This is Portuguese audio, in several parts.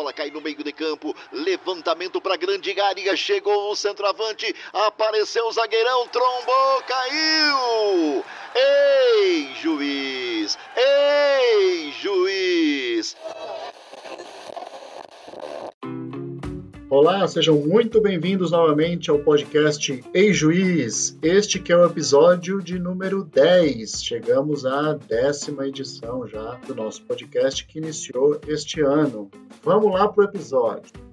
bola cai no meio de campo, levantamento para grande área, chegou o centroavante, apareceu o zagueirão, trombou, caiu! Ei, juiz! Ei, juiz! Olá, sejam muito bem-vindos novamente ao podcast Ei Juiz. Este que é o episódio de número 10. Chegamos à décima edição já do nosso podcast que iniciou este ano. Vamos lá para o episódio.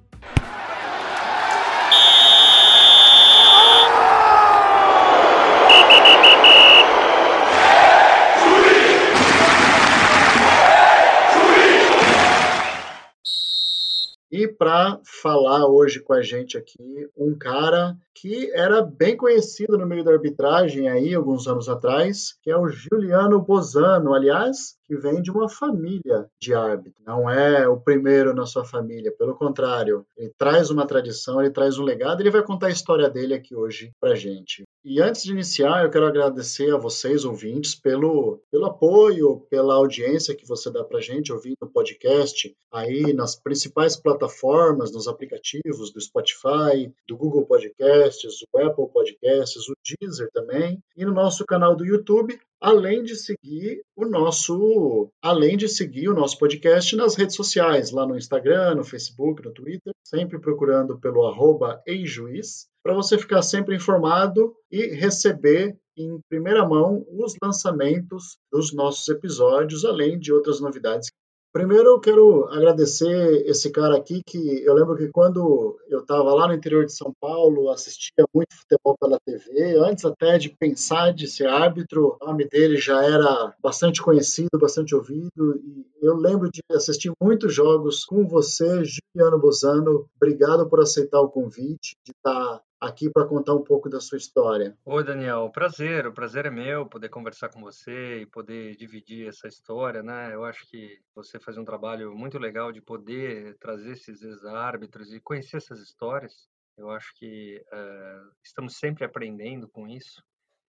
Para falar hoje com a gente aqui, um cara que era bem conhecido no meio da arbitragem aí alguns anos atrás, que é o Juliano Bozano, aliás, que vem de uma família de árbitros. Não é o primeiro na sua família, pelo contrário, ele traz uma tradição, ele traz um legado, ele vai contar a história dele aqui hoje pra gente. E antes de iniciar, eu quero agradecer a vocês, ouvintes, pelo, pelo apoio, pela audiência que você dá para gente ouvindo o podcast aí nas principais plataformas, nos aplicativos do Spotify, do Google Podcasts, do Apple Podcasts, o Deezer também, e no nosso canal do YouTube, além de seguir o nosso, além de seguir o nosso podcast nas redes sociais, lá no Instagram, no Facebook, no Twitter, sempre procurando pelo arroba eijuiz para você ficar sempre informado e receber em primeira mão os lançamentos dos nossos episódios, além de outras novidades Primeiro eu quero agradecer esse cara aqui que eu lembro que quando eu estava lá no interior de São Paulo, assistia muito futebol pela TV, antes até de pensar de ser árbitro, o nome dele já era bastante conhecido, bastante ouvido, e eu lembro de assistir muitos jogos com você, Juliano Bozano. Obrigado por aceitar o convite, de estar aqui para contar um pouco da sua história. Oi, Daniel. Prazer, o prazer é meu poder conversar com você e poder dividir essa história, né? Eu acho que você faz um trabalho muito legal de poder trazer esses ex-árbitros e conhecer essas histórias. Eu acho que uh, estamos sempre aprendendo com isso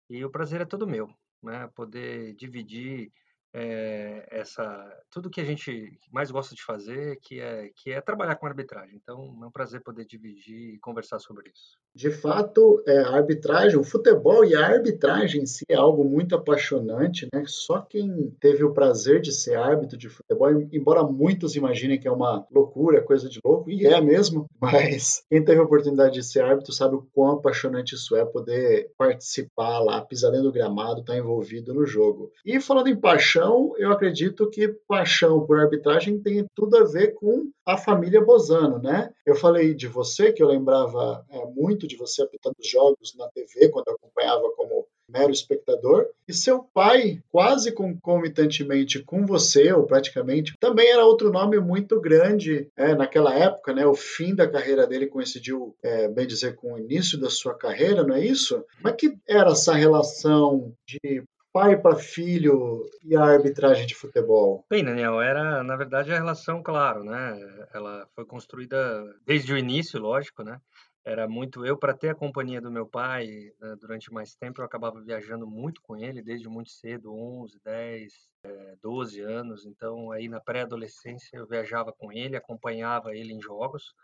e o prazer é todo meu, né? Poder dividir é, essa tudo que a gente mais gosta de fazer, que é que é trabalhar com arbitragem. Então, é um prazer poder dividir e conversar sobre isso. De fato, é, a arbitragem, o futebol e a arbitragem em si é algo muito apaixonante, né? Só quem teve o prazer de ser árbitro de futebol, embora muitos imaginem que é uma loucura, coisa de louco, e é mesmo, mas quem teve a oportunidade de ser árbitro sabe o quão apaixonante isso é poder participar lá, pisar dentro do gramado, estar tá envolvido no jogo. E falando em paixão, eu acredito que paixão por arbitragem tem tudo a ver com a família Bozano, né? Eu falei de você, que eu lembrava é, muito de você apitando jogos na TV, quando eu acompanhava como mero espectador, e seu pai, quase concomitantemente com você, ou praticamente, também era outro nome muito grande é, naquela época, né? O fim da carreira dele coincidiu, é, bem dizer, com o início da sua carreira, não é isso? Mas que era essa relação de pai para filho e a arbitragem de futebol? Bem, Daniel, era, na verdade, a relação, claro, né? Ela foi construída desde o início, lógico, né? Era muito eu para ter a companhia do meu pai né, durante mais tempo, eu acabava viajando muito com ele desde muito cedo, 11, 10, é, 12 anos. Então, aí na pré-adolescência eu viajava com ele, acompanhava ele em jogos,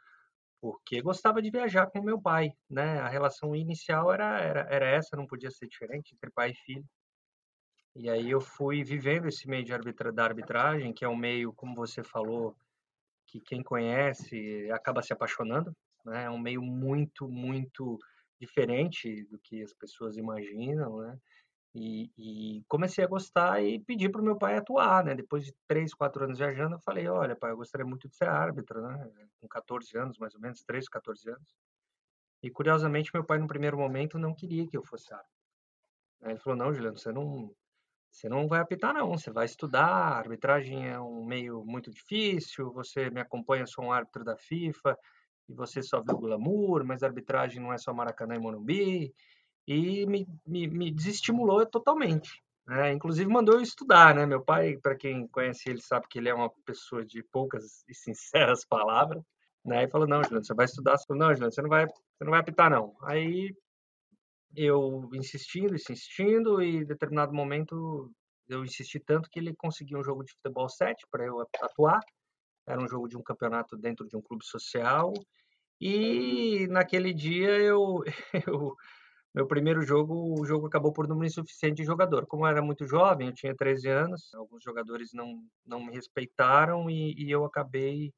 porque gostava de viajar com meu pai, né? A relação inicial era, era, era essa, não podia ser diferente entre pai e filho. E aí eu fui vivendo esse meio de arbitra, da arbitragem, que é um meio, como você falou, que quem conhece acaba se apaixonando, né? É um meio muito, muito diferente do que as pessoas imaginam, né? E, e comecei a gostar e pedi para o meu pai atuar, né? Depois de três, quatro anos viajando, eu falei, olha, pai, eu gostaria muito de ser árbitro, né? Com 14 anos, mais ou menos, 13, 14 anos. E curiosamente, meu pai, no primeiro momento, não queria que eu fosse árbitro. Ele falou, não, Juliano, você não, você não vai apitar, não. Você vai estudar. A arbitragem é um meio muito difícil. Você me acompanha, sou um árbitro da FIFA e você só viu glamour, mas a arbitragem não é só Maracanã e Morumbi. E me, me, me desestimulou totalmente. Né? Inclusive mandou eu estudar, né? Meu pai, para quem conhece ele, sabe que ele é uma pessoa de poucas e sinceras palavras. Né? E falou, não, Juliano, você vai estudar. Falou, não, Juliano, você não vai, você não vai apitar, não. Aí eu insistindo, insistindo, e em determinado momento eu insisti tanto que ele conseguiu um jogo de futebol 7 para eu atuar. era um jogo de um campeonato dentro de um clube social. E naquele dia eu, eu meu primeiro jogo, o jogo acabou por número insuficiente de jogador. Como eu era muito jovem, eu tinha 13 anos, alguns jogadores não, não me respeitaram e, e eu acabei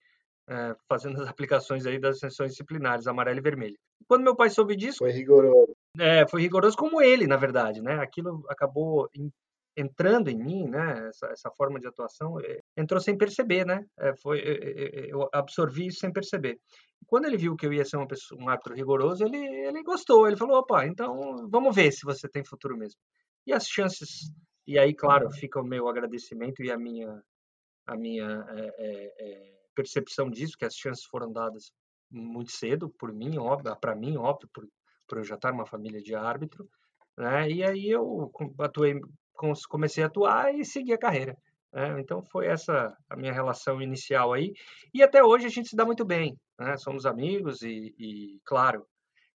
é, fazendo as aplicações aí das sanções disciplinares, amarelo e vermelho. Quando meu pai soube disso... Foi rigoroso. É, foi rigoroso como ele, na verdade, né? Aquilo acabou entrando em mim, né, essa, essa forma de atuação, eh, entrou sem perceber, né, é, foi, eh, eu absorvi isso sem perceber. Quando ele viu que eu ia ser pessoa, um árbitro rigoroso, ele, ele gostou, ele falou, opa, então vamos ver se você tem futuro mesmo. E as chances, e aí, claro, fica o meu agradecimento e a minha, a minha é, é, percepção disso, que as chances foram dadas muito cedo, por mim, óbvio, para mim, óbvio, por, por eu já estar numa família de árbitro, né? E aí eu atuei comecei a atuar e segui a carreira. Né? Então foi essa a minha relação inicial aí. E até hoje a gente se dá muito bem. Né? Somos amigos e, e, claro,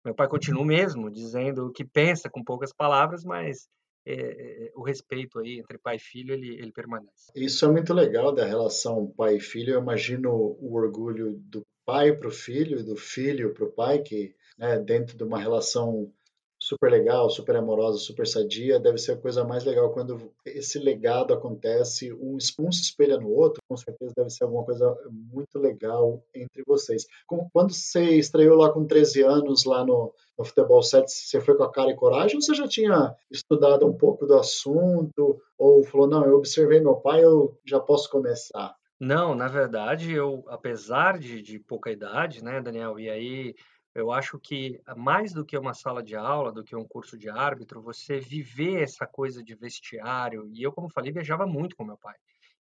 meu pai continua mesmo dizendo o que pensa com poucas palavras, mas é, é, o respeito aí entre pai e filho ele, ele permanece. Isso é muito legal da relação pai e filho. Eu imagino o orgulho do pai para o filho e do filho para o pai, que né, dentro de uma relação super legal, super amorosa, super sadia, deve ser a coisa mais legal quando esse legado acontece, um, um se espelha no outro, com certeza deve ser alguma coisa muito legal entre vocês. Como, quando você estreou lá com 13 anos, lá no, no Futebol 7, você foi com a cara e coragem ou você já tinha estudado um pouco do assunto, ou falou, não, eu observei meu pai, eu já posso começar? Não, na verdade, eu, apesar de, de pouca idade, né, Daniel, e aí eu acho que mais do que uma sala de aula, do que um curso de árbitro, você viver essa coisa de vestiário. E eu, como falei, viajava muito com meu pai.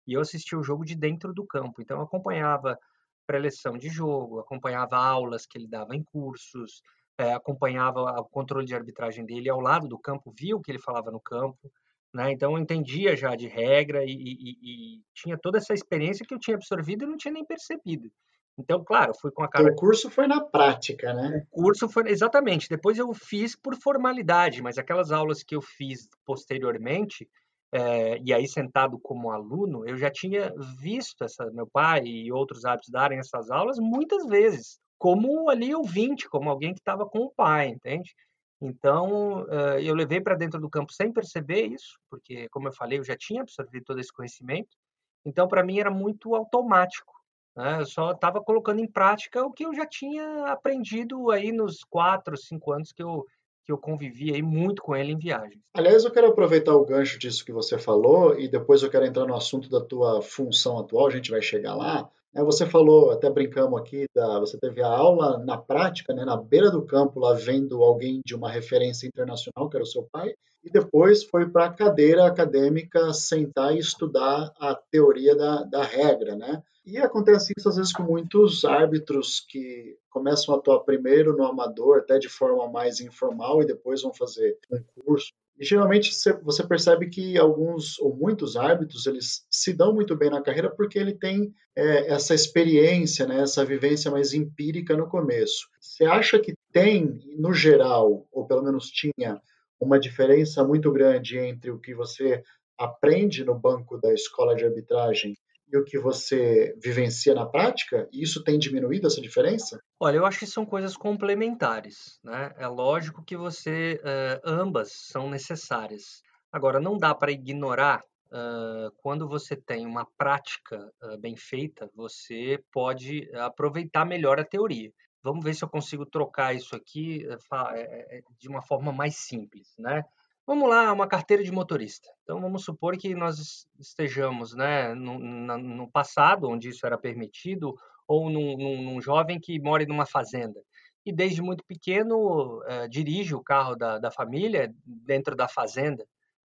E eu assistia o jogo de dentro do campo. Então, eu acompanhava preleção de jogo, acompanhava aulas que ele dava em cursos, é, acompanhava o controle de arbitragem dele ao lado do campo, via o que ele falava no campo. Né? Então, eu entendia já de regra e, e, e tinha toda essa experiência que eu tinha absorvido e não tinha nem percebido. Então, claro, fui com a cara. O curso foi na prática, né? O curso foi exatamente. Depois eu fiz por formalidade, mas aquelas aulas que eu fiz posteriormente, é, e aí sentado como aluno, eu já tinha visto essa, meu pai e outros hábitos darem essas aulas muitas vezes, como ali ouvinte, como alguém que estava com o pai, entende? Então, é, eu levei para dentro do campo sem perceber isso, porque, como eu falei, eu já tinha absorvido todo esse conhecimento. Então, para mim, era muito automático. Né? Eu só estava colocando em prática o que eu já tinha aprendido aí nos quatro, cinco anos que eu, que eu convivi aí muito com ele em viagens. Aliás, eu quero aproveitar o gancho disso que você falou e depois eu quero entrar no assunto da tua função atual, a gente vai chegar lá. É, você falou, até brincamos aqui, da, você teve a aula na prática, né, na beira do campo, lá vendo alguém de uma referência internacional, que era o seu pai, e depois foi para a cadeira acadêmica sentar e estudar a teoria da, da regra, né? E acontece isso às vezes com muitos árbitros que começam a atuar primeiro no amador, até de forma mais informal, e depois vão fazer um curso. E geralmente você percebe que alguns ou muitos árbitros eles se dão muito bem na carreira porque ele tem é, essa experiência, né, essa vivência mais empírica no começo. Você acha que tem, no geral, ou pelo menos tinha, uma diferença muito grande entre o que você aprende no banco da escola de arbitragem e o que você vivencia na prática? E isso tem diminuído essa diferença? Olha, eu acho que são coisas complementares. Né? É lógico que você uh, ambas são necessárias. Agora, não dá para ignorar Uh, quando você tem uma prática uh, bem feita, você pode aproveitar melhor a teoria. Vamos ver se eu consigo trocar isso aqui uh, de uma forma mais simples, né? Vamos lá, uma carteira de motorista. Então, vamos supor que nós estejamos né, no, no passado, onde isso era permitido, ou num, num, num, jovem que mora numa fazenda. E desde muito pequeno uh, dirige o carro da, da família dentro da fazenda.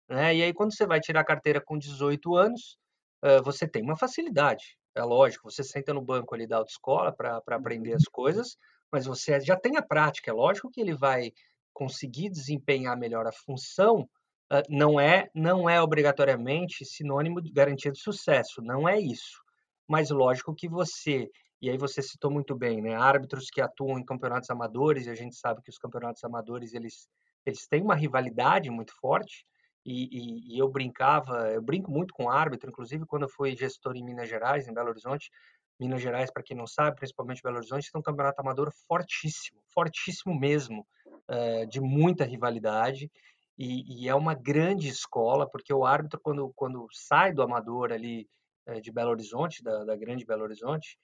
Né? E aí, quando você vai tirar a carteira com 18 anos, uh, você tem uma facilidade. É lógico, você senta no banco ali da autoescola para aprender as coisas, mas você já tem a prática. É lógico que ele vai conseguir desempenhar melhor a função uh, não é não é obrigatoriamente sinônimo de garantia de sucesso, não é isso. Mas lógico que você e aí você citou muito bem, né? Árbitros que atuam em campeonatos amadores e a gente sabe que os campeonatos amadores eles eles têm uma rivalidade muito forte. E, e, e, eu brincava, eu brinco muito com árbitro, inclusive quando eu fui gestor em Minas Gerais, em Belo Horizonte, Minas Gerais, para quem não sabe, principalmente Belo Horizonte, tem um campeonato amador fortíssimo, fortíssimo mesmo, é, de muita rivalidade. E, e, é uma grande escola, porque o árbitro, quando, quando sai do amador ali é, de Belo Horizonte, da, da grande Belo Horizonte,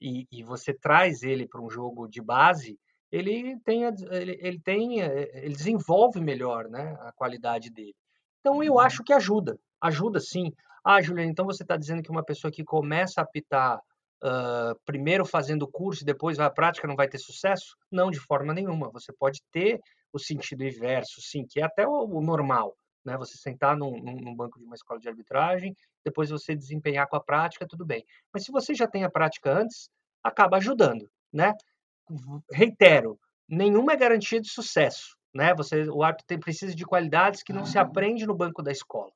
e, e você traz ele para um jogo de base, ele tem, ele, ele tem, ele desenvolve melhor, né, a qualidade dele. Então eu uhum. acho que ajuda, ajuda sim. Ah, Juliana, então você está dizendo que uma pessoa que começa a apitar uh, primeiro fazendo o curso e depois vai à prática não vai ter sucesso? Não, de forma nenhuma. Você pode ter o sentido inverso, sim, que é até o, o normal. Né? Você sentar num, num, banco de uma escola de arbitragem, depois você desempenhar com a prática, tudo bem. Mas se você já tem a prática antes, acaba ajudando, né? Reitero, nenhuma é garantia de sucesso, né? Você, o árbitro tem, precisa de qualidades que não se aprende no banco da escola.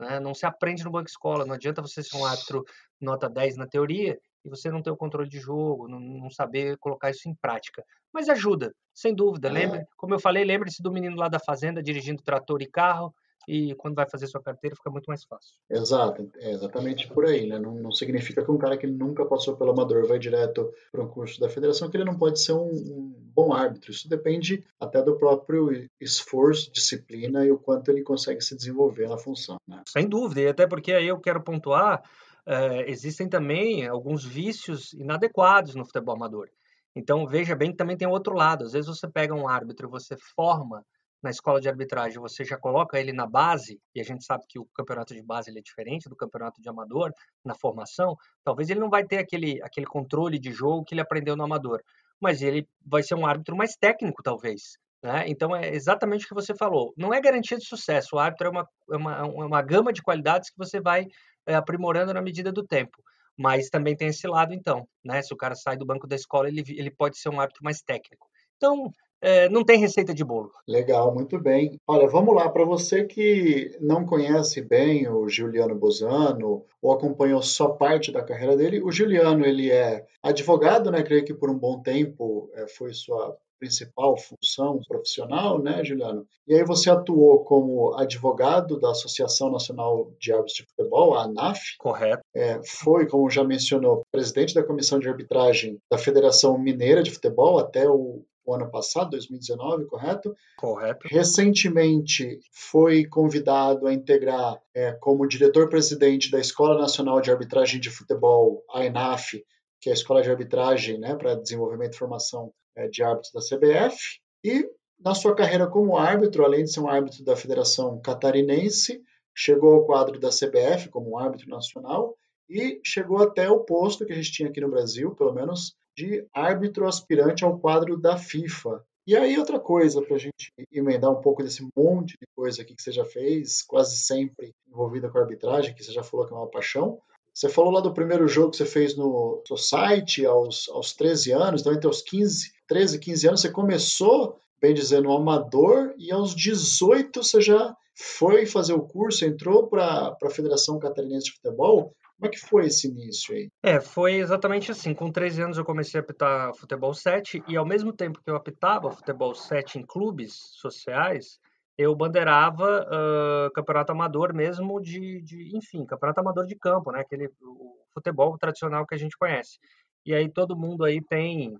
Né? Não se aprende no banco escola. Não adianta você ser um árbitro nota 10 na teoria e você não ter o controle de jogo, não, não saber colocar isso em prática. Mas ajuda, sem dúvida. Lembre, como eu falei, lembre-se do menino lá da fazenda dirigindo trator e carro e quando vai fazer sua carteira fica muito mais fácil. Exato, é exatamente por aí, né? Não, não significa que um cara que nunca passou pelo amador vai direto para um curso da federação que ele não pode ser um, um, bom árbitro. Isso depende até do próprio esforço, disciplina e o quanto ele consegue se desenvolver na função. Né? Sem dúvida, e até porque aí eu quero pontuar, é, existem também alguns vícios inadequados no futebol amador. Então veja bem que também tem outro lado. Às vezes você pega um árbitro, você forma na escola de arbitragem você já coloca ele na base, e a gente sabe que o campeonato de base ele é diferente do campeonato de amador na formação, talvez ele não vai ter aquele, aquele controle de jogo que ele aprendeu no amador, mas ele vai ser um árbitro mais técnico, talvez. Né? Então é exatamente o que você falou. Não é garantia de sucesso, o árbitro é uma, é uma, é uma gama de qualidades que você vai é, aprimorando na medida do tempo. Mas também tem esse lado, então, né? Se o cara sai do banco da escola, ele, ele pode ser um árbitro mais técnico. Então, é, não tem receita de bolo. Legal, muito bem. Olha, vamos lá, para você que não conhece bem o Giuliano Bosano ou acompanhou só parte da carreira dele, o Giuliano ele é advogado, né? Creio que por um bom tempo é, foi sua principal função profissional, né, Juliano? E aí você atuou como advogado da Associação Nacional de Árbitros de Futebol, a ANAF. Correto. É, foi, como já mencionou, presidente da Comissão de Arbitragem da Federação Mineira de Futebol até o o ano passado, 2019, correto? Correto. Recentemente foi convidado a integrar é, como diretor-presidente da Escola Nacional de Arbitragem de Futebol, a ENAF, que é a Escola de Arbitragem né, para Desenvolvimento e Formação é, de Árbitros da CBF. E na sua carreira como árbitro, além de ser um árbitro da Federação Catarinense, chegou ao quadro da CBF como árbitro nacional e chegou até o posto que a gente tinha aqui no Brasil, pelo menos de árbitro aspirante ao quadro da FIFA. E aí, outra coisa, para a gente emendar um pouco desse monte de coisa aqui que você já fez, quase sempre envolvida com a arbitragem, que você já falou que é uma paixão. Você falou lá do primeiro jogo que você fez no seu site aos, aos 13 anos, então entre os 15, 13 e 15 anos você começou, bem dizendo, no amador, e aos 18 você já foi fazer o curso, entrou para a Federação Catarinense de Futebol. Como é que foi esse início aí? É, foi exatamente assim. Com 13 anos eu comecei a apitar futebol 7 e ao mesmo tempo que eu apitava futebol 7 em clubes sociais, eu bandeirava uh, campeonato amador mesmo de, de, enfim, campeonato amador de campo, né? Aquele o futebol tradicional que a gente conhece. E aí todo mundo aí tem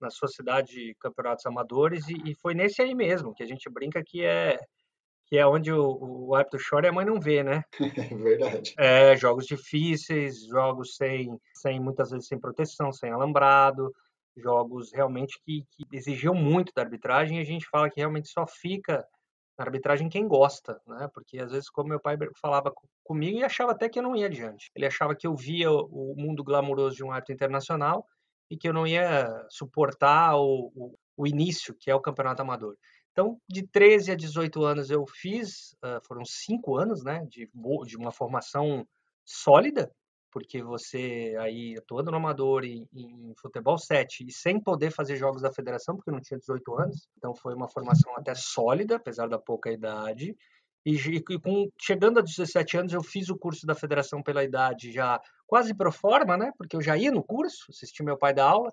na sua cidade campeonatos amadores e, e foi nesse aí mesmo que a gente brinca que é que é onde o, o árbitro chora e a mãe não vê, né? Verdade. É, jogos difíceis, jogos sem, sem muitas vezes sem proteção, sem alambrado, jogos realmente que, que exigiam muito da arbitragem e a gente fala que realmente só fica na arbitragem quem gosta, né? Porque às vezes, como meu pai falava comigo e achava até que eu não ia adiante. Ele achava que eu via o mundo glamouroso de um árbitro internacional e que eu não ia suportar o, o, o início, que é o campeonato amador. Então, de 13 a 18 anos eu fiz, foram cinco anos, né, de, de uma formação sólida, porque você aí atuando no amador em, em, futebol 7 e sem poder fazer jogos da federação, porque não tinha 18 anos, então foi uma formação até sólida, apesar da pouca idade. E, e com, chegando a 17 anos, eu fiz o curso da federação pela idade já quase pro forma, né? Porque eu já ia no curso, assisti meu pai dar aula,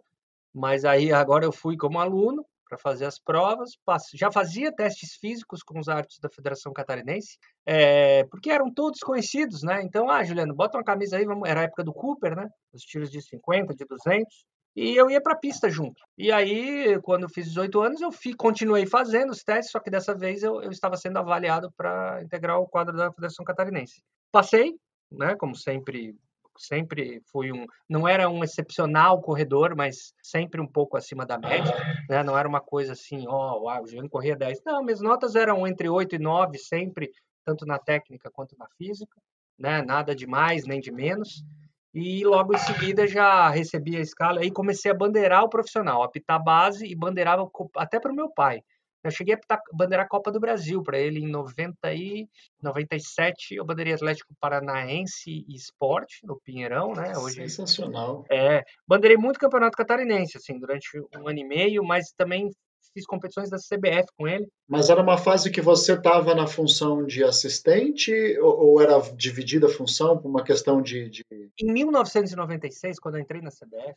mas aí agora eu fui como aluno para fazer as provas, já fazia testes físicos com os árbitros da Federação Catarinense, é, porque eram todos conhecidos, né? Então, ah, Juliano, bota uma camisa aí, vamos... era a época do Cooper, né? Os tiros de 50, de 200, e eu ia para a pista junto. E aí, quando eu fiz 18 anos, eu continuei fazendo os testes, só que dessa vez eu, eu estava sendo avaliado para integrar o quadro da Federação Catarinense. Passei, né? Como sempre sempre fui um, não era um excepcional corredor, mas sempre um pouco acima da média, né? Não era uma coisa assim, ó, oh, o Juliano corria 10. Não, minhas notas eram entre 8 e 9 sempre, tanto na técnica quanto na física, né? Nada de mais nem de menos. E logo em seguida já recebi a escala e comecei a bandeirar o profissional, apitar base e bandeirava até para o meu pai. Eu cheguei a bandeirar a Copa do Brasil para ele em 90 e 97. Eu bandeirei Atlético Paranaense e Esporte no Pinheirão, né? Hoje, Sensacional. É, bandeirei muito Campeonato Catarinense, assim, durante um ano e meio, mas também fiz competições da CBF com ele. Mas era uma fase que você estava na função de assistente ou, ou, era dividida a função por uma questão de, de... Em 1996, quando eu entrei na CBF,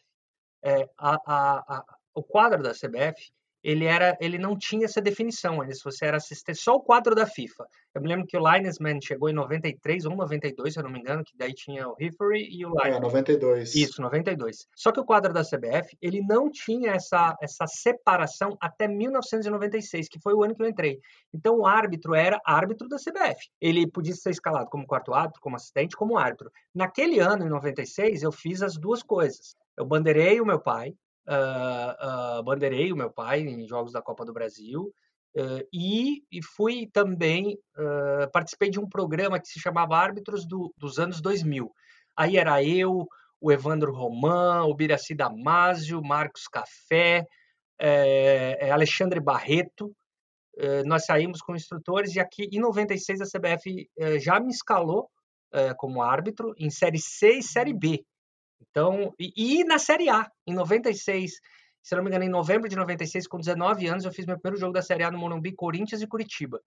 é, a, a, a, o quadro da CBF ele era, ele não tinha essa definição, ele, se você era assistente, só o quadro da FIFA. Eu me lembro que o Linesman chegou em 93 ou 92, se eu não me engano, que daí tinha o Referee e o Linesman. É, 92. Isso, 92. Só que o quadro da CBF, ele não tinha essa, essa separação até 1996, que foi o ano que eu entrei. Então o árbitro era árbitro da CBF. Ele podia ser escalado como quarto árbitro, como assistente, como árbitro. Naquele ano, em 96, eu fiz as duas coisas. Eu bandeirei o meu pai, uh, uh, bandeirei o meu pai em jogos da Copa do Brasil uh, e, e, fui também participei de um programa que se chamava Árbitros do, dos anos 2000. Aí era eu, o Evandro Roman, o Biraci Damasio, Marcos Café, é, Alexandre Barreto. nós saímos com instrutores e aqui em 96 a CBF já me escalou como árbitro em Série C e Série B. Então, e, e, na Série A, em 96, se não me engano, em novembro de 96, com 19 anos, eu fiz meu primeiro jogo da Série A no Morumbi, Corinthians e Curitiba.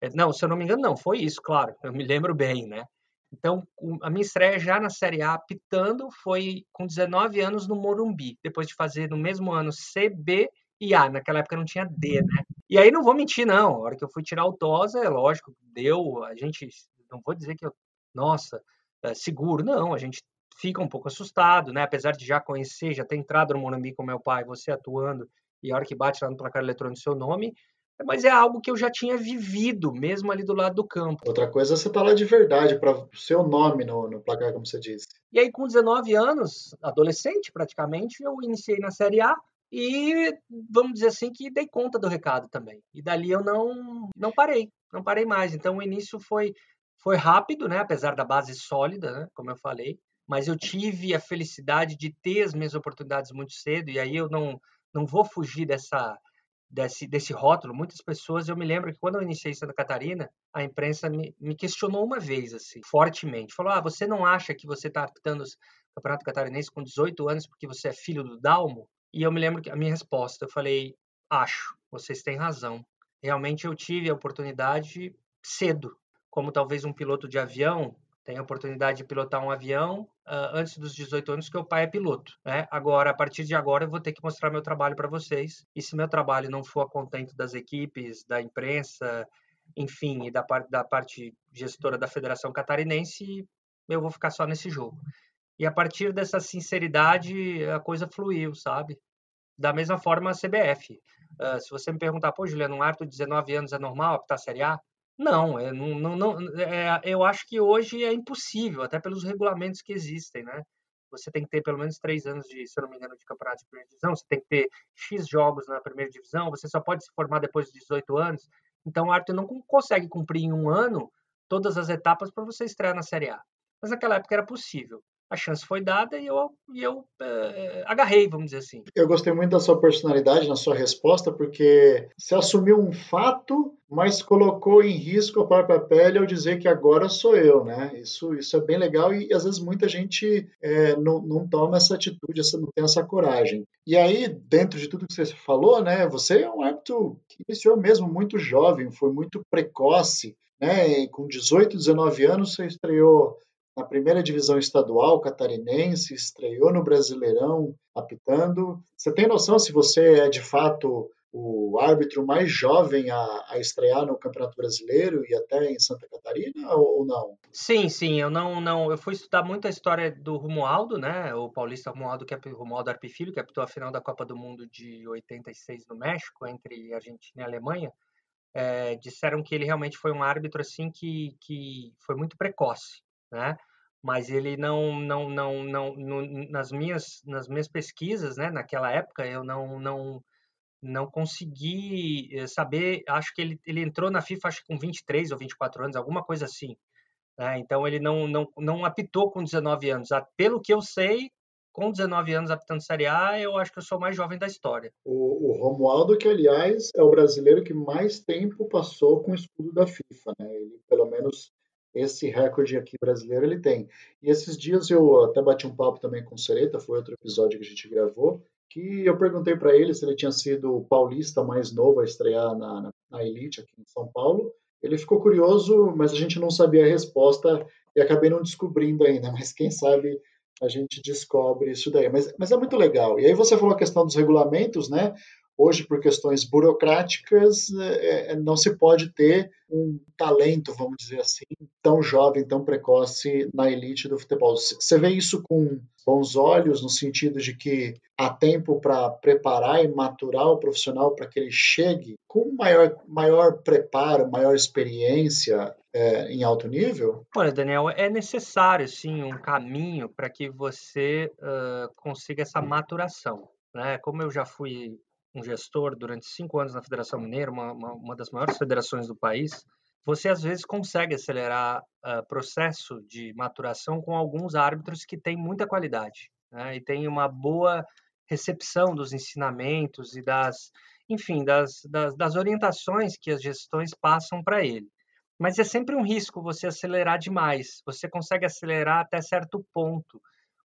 É, não, se eu não me engano, não, foi isso, claro, eu me lembro bem, né? Então, a minha estreia já na Série A, pitando, foi com 19 anos no Morumbi, depois de fazer no mesmo ano C, B e A. Naquela época não tinha D, né? E aí não vou mentir, não. A hora que eu fui tirar o TOSA, é lógico, deu. A gente, não vou dizer que eu, nossa, é seguro, não. A gente fica um pouco assustado, né? Apesar de já conhecer, já ter entrado no Morumbi com meu pai, você atuando, e a hora que bate lá no placar eletrônico seu nome, mas é algo que eu já tinha vivido, mesmo ali do lado do campo. Outra coisa é você estar tá lá de verdade, para o seu nome no, no placar, como você disse. E aí, com 19 anos, adolescente praticamente, eu iniciei na Série A e, vamos dizer assim, que dei conta do recado também. E dali eu não, não parei, não parei mais. Então, o início foi, foi rápido, né? apesar da base sólida, né? como eu falei mas eu tive a felicidade de ter as minhas oportunidades muito cedo, e aí eu não, não vou fugir dessa, desse, desse rótulo. Muitas pessoas, eu me lembro que quando eu iniciei Santa Catarina, a imprensa me, me questionou uma vez, assim, fortemente. Falou, ah, você não acha que você está apitando o Campeonato Catarinense com 18 anos porque você é filho do Dalmo? E eu me lembro que a minha resposta, eu falei, acho, vocês têm razão. Realmente eu tive a oportunidade cedo, como talvez um piloto de avião tem a oportunidade de pilotar um avião uh, antes dos 18 anos, que o pai é piloto. Né? Agora, a partir de agora, eu vou ter que mostrar meu trabalho para vocês. E se meu trabalho não for a contento das equipes, da imprensa, enfim, e da, parte da parte gestora da Federação Catarinense, eu vou ficar só nesse jogo. E a partir dessa sinceridade, a coisa fluiu, sabe? Da mesma forma, a CBF. Uh, se você me perguntar, pô, Juliano, um Arthur de 19 anos é normal apitar Série A? Não, é, não, não, não é, eu acho que hoje é impossível, até pelos regulamentos que existem, né? Você tem que ter pelo menos três anos de, se eu não me engano, de campeonato de primeira divisão, você tem que ter X jogos na primeira divisão, você só pode se formar depois de 18 anos. Então, o árbitro não consegue cumprir em um ano todas as etapas para você estrear na Série A. Mas naquela época era possível a chance foi dada e eu, e eu é, agarrei, vamos dizer assim. Eu gostei muito da sua personalidade na sua resposta, porque você assumiu um fato, mas colocou em risco a própria pele ao dizer que agora sou eu, né? Isso, isso é bem legal e às vezes muita gente é, não, não toma essa atitude, essa, não tem essa coragem. E aí, dentro de tudo que você falou, né? Você é um hábito que iniciou mesmo muito jovem, foi muito precoce, né? E com 18, 19 anos você estreou na primeira divisão estadual catarinense, estreou no Brasileirão apitando. Você tem noção se você é de fato o árbitro mais jovem a, a, estrear no Campeonato Brasileiro e até em Santa Catarina ou não? Sim, sim. Eu não, não. Eu fui estudar muito a história do Romualdo, né? O paulista Romualdo, que é Romualdo Arpifilho, que apitou a final da Copa do Mundo de 86 no México entre Argentina e Alemanha. É, disseram que ele realmente foi um árbitro assim que, que foi muito precoce, né? Mas ele não, não, não, não, nas minhas, nas minhas pesquisas, né? Naquela época eu não, não não consegui eh, saber, acho que ele, ele entrou na FIFA acho que com 23 ou 24 anos, alguma coisa assim. Né? Então ele não, não, não apitou com 19 anos. Pelo que eu sei, com 19 anos apitando Série A, eu acho que eu sou o mais jovem da história. O, o Romualdo, que aliás é o brasileiro que mais tempo passou com o escudo da FIFA, né? Ele, pelo menos esse recorde aqui brasileiro ele tem. E esses dias eu até bati um papo também com o Sereta, foi outro episódio que a gente gravou, que eu perguntei para ele se ele tinha sido o paulista mais novo a estrear na, na Elite aqui em São Paulo. Ele ficou curioso, mas a gente não sabia a resposta e acabei não descobrindo ainda. Mas quem sabe a gente descobre isso daí. Mas, mas é muito legal. E aí você falou a questão dos regulamentos, né? Hoje, por questões burocráticas, é, é, não se pode ter um talento, vamos dizer assim, tão jovem, tão precoce na elite do futebol. Você vê isso com bons olhos, no sentido de que há tempo para preparar e maturar o profissional para que ele chegue com maior, maior preparo, maior experiência é, em alto nível? Olha, Daniel, é necessário sim um caminho para que você uh, consiga essa maturação. Né? Como eu já fui um gestor durante cinco anos na Federação Mineira, uma, uma, uma das maiores federações do país, você às vezes consegue acelerar uh, processo de maturação com alguns árbitros que têm muita qualidade né? e têm uma boa recepção dos ensinamentos e das, enfim, das, das, das orientações que as gestões passam para ele. Mas é sempre um risco você acelerar demais. Você consegue acelerar até certo ponto.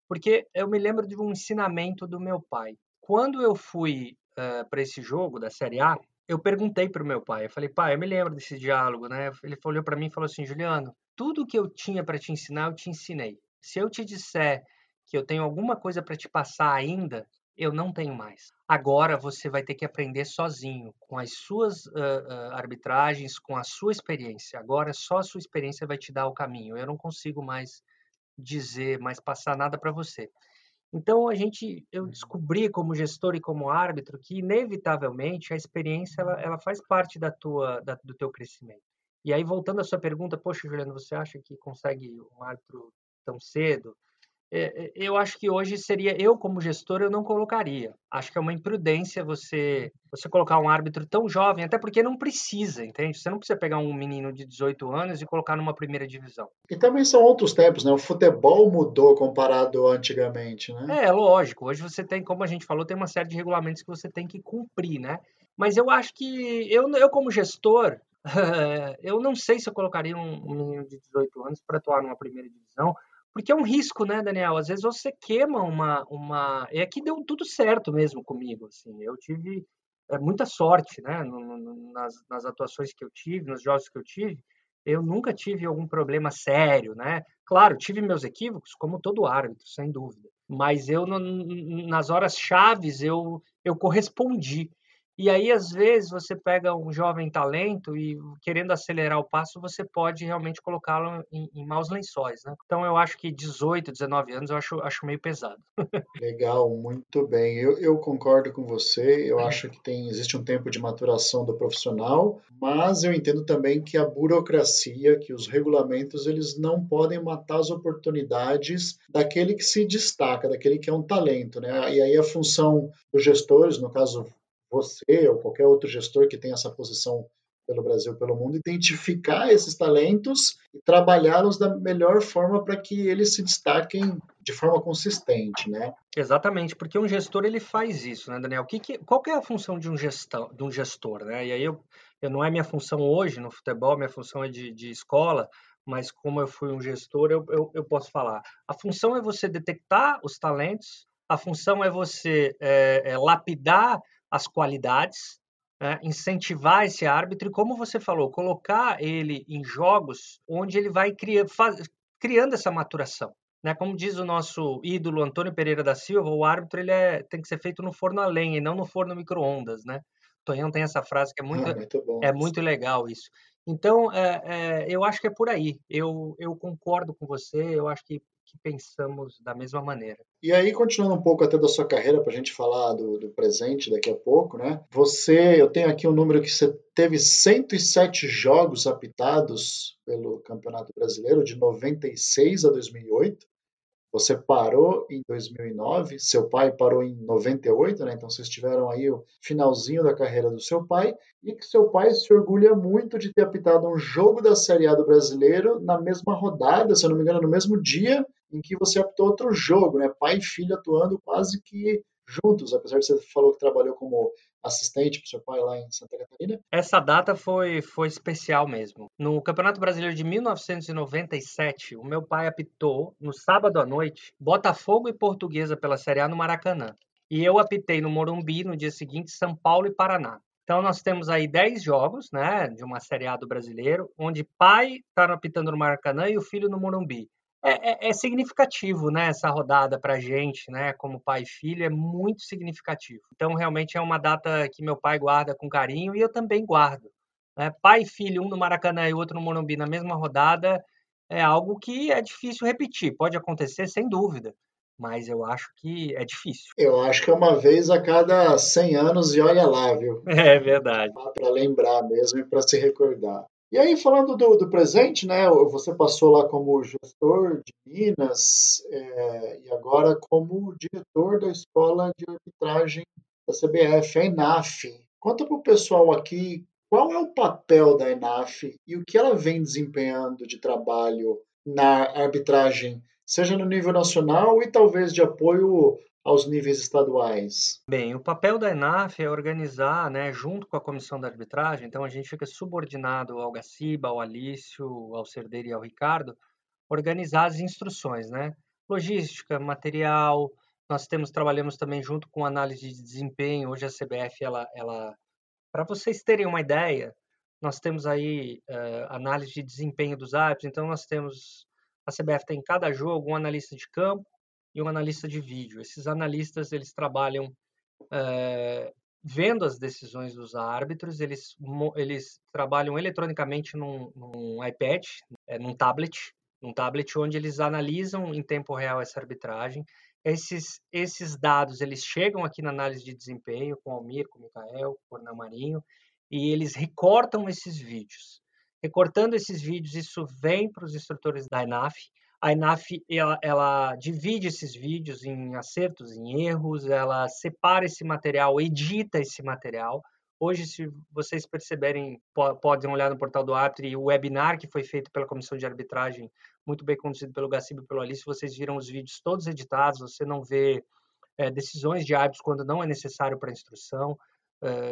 Porque eu me lembro de um ensinamento do meu pai. Quando eu fui uh, para esse jogo da Série A, eu perguntei para o meu pai, eu falei, pai, eu me lembro desse diálogo, né? Ele olhou para mim e falou assim, Juliano, tudo que eu tinha para te ensinar, eu te ensinei. Se eu te disser que eu tenho alguma coisa para te passar ainda, eu não tenho mais. Agora você vai ter que aprender sozinho, com as suas uh, uh, arbitragens, com a sua experiência. Agora só a sua experiência vai te dar o caminho. Eu não consigo mais dizer, mais passar nada para você. Então a gente, eu uhum. descobri como gestor e como árbitro que inevitavelmente a experiência ela, ela faz parte da tua, da, do teu crescimento. E aí voltando à sua pergunta, poxa Juliano, você acha que consegue um árbitro tão cedo? É, é, eu acho que hoje seria eu como gestor eu não colocaria. Acho que é uma imprudência você você colocar um árbitro tão jovem, até porque não precisa, entende? Você não precisa pegar um menino de 18 anos e colocar numa primeira divisão. E também são outros tempos, né? O futebol mudou comparado antigamente, né? É, lógico. Hoje você tem, como a gente falou, tem uma série de regulamentos que você tem que cumprir, né? Mas eu acho que eu, eu como gestor, eu não sei se eu colocaria um menino de 18 anos para atuar numa primeira divisão porque é um risco, né, Daniel? Às vezes você queima uma. uma... E aqui deu tudo certo mesmo comigo. Assim. Eu tive é, muita sorte né, no, no, nas, nas atuações que eu tive, nos jogos que eu tive. Eu nunca tive algum problema sério, né? Claro, tive meus equívocos, como todo árbitro, sem dúvida. Mas eu, nas horas chaves, eu, eu correspondi. E aí, às vezes, você pega um jovem talento e, querendo acelerar o passo, você pode realmente colocá-lo em, em, maus lençóis, né? Então, eu acho que 18, 19 anos eu acho, acho meio pesado. Legal, muito bem. Eu, eu concordo com você. Eu é. acho que tem, existe um tempo de maturação do profissional, mas eu entendo também que a burocracia, que os regulamentos, eles não podem matar as oportunidades daquele que se destaca, daquele que é um talento, né? E aí a função dos gestores, no caso você ou qualquer outro gestor que tenha essa posição pelo Brasil, pelo mundo, identificar esses talentos e trabalhá-los da melhor forma para que eles se destaquem de forma consistente, né? Exatamente, porque um gestor ele faz isso, né, Daniel? Que, que, qual que é a função de um, gestão, de um gestor, né? E aí eu, eu não é minha função hoje no futebol, minha função é de, de escola, mas como eu fui um gestor, eu, eu, eu posso falar. A função é você detectar os talentos, a função é você é, é, lapidar as qualidades, né? incentivar esse árbitro e, como você falou, colocar ele em jogos onde ele vai criar, faz, criando essa maturação. Né? Como diz o nosso ídolo Antônio Pereira da Silva, o árbitro ele é, tem que ser feito no forno a lenha e não no forno micro-ondas. Né? Tonhão tem essa frase que é muito, ah, muito é muito legal isso. Então, é, é, eu acho que é por aí. Eu, eu concordo com você, eu acho que, que pensamos da mesma maneira. E aí, continuando um pouco até da sua carreira, para a gente falar do, do, presente daqui a pouco, né? Você, eu tenho aqui um número que você teve 107 jogos apitados pelo Campeonato Brasileiro, de 96 a 2008. Você parou em 2009, seu pai parou em 98, né? Então vocês tiveram aí o finalzinho da carreira do seu pai e que seu pai se orgulha muito de ter apitado um jogo da Série A do Brasileiro na mesma rodada, se eu não me engano, no mesmo dia em que você apitou outro jogo, né? Pai e filho atuando quase que juntos, apesar de você falou que trabalhou como assistente para seu pai lá em Santa Catarina. Essa data foi, foi especial mesmo. No Campeonato Brasileiro de 1997, o meu pai apitou no sábado à noite Botafogo e Portuguesa pela Série A no Maracanã. E eu apitei no Morumbi no dia seguinte São Paulo e Paraná. Então nós temos aí 10 jogos, né, de uma Série A do Brasileiro, onde pai está apitando no Maracanã e o filho no Morumbi é, é, é, significativo, né? Essa rodada para a gente, né? Como pai e filho, é muito significativo. Então, realmente é uma data que meu pai guarda com carinho e eu também guardo. Né? Pai e filho, um no Maracanã e outro no Morumbi na mesma rodada, é algo que é difícil repetir. Pode acontecer, sem dúvida, mas eu acho que é difícil. Eu acho que é uma vez a cada 100 anos e olha lá, viu? É verdade. Para lembrar mesmo e para se recordar. E aí, falando do, do, presente, né, você passou lá como gestor de Minas é, e agora como diretor da Escola de Arbitragem da CBF, a ENAF. Conta para o pessoal aqui qual é o papel da ENAF e o que ela vem desempenhando de trabalho na arbitragem, seja no nível nacional e talvez de apoio aos níveis estaduais? Bem, o papel da ENAF é organizar, né, junto com a comissão da arbitragem, então a gente fica subordinado ao Gaciba, ao Alício, ao Cerdeira e ao Ricardo, organizar as instruções, né? Logística, material, nós temos trabalhamos também junto com análise de desempenho. Hoje a CBF ela ela para vocês terem uma ideia, nós temos aí uh, análise de desempenho dos árbitros, então nós temos a CBF tem em cada jogo um analista de campo, e um analista de vídeo. Esses analistas eles trabalham é, vendo as decisões dos árbitros, eles, eles trabalham eletronicamente num, num iPad, é, num tablet, num tablet onde eles analisam em tempo real essa arbitragem. Esses, esses dados eles chegam aqui na análise de desempenho com o Almir, com o Mikael, com o Marinho, e eles recortam esses vídeos. Recortando esses vídeos, isso vem para os instrutores da ENAF, a ENAF ela, ela, divide esses vídeos em acertos, em erros, ela separa esse material, edita esse material. Hoje, se vocês perceberem, podem olhar no portal do árbitro o webinar que foi feito pela comissão de arbitragem, muito bem conduzido pelo Gacibo e pelo Alice, vocês viram os vídeos todos editados, você não vê é, decisões de árbitros quando não é necessário para instrução.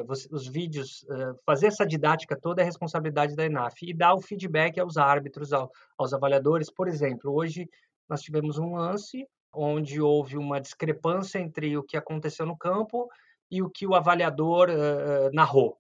Você, os vídeos, uh, fazer essa didática toda é responsabilidade da ENAF e dar o feedback aos árbitros, ao, aos avaliadores. Por exemplo, hoje nós tivemos um lance onde houve uma discrepância entre o que aconteceu no campo e o que o avaliador uh, narrou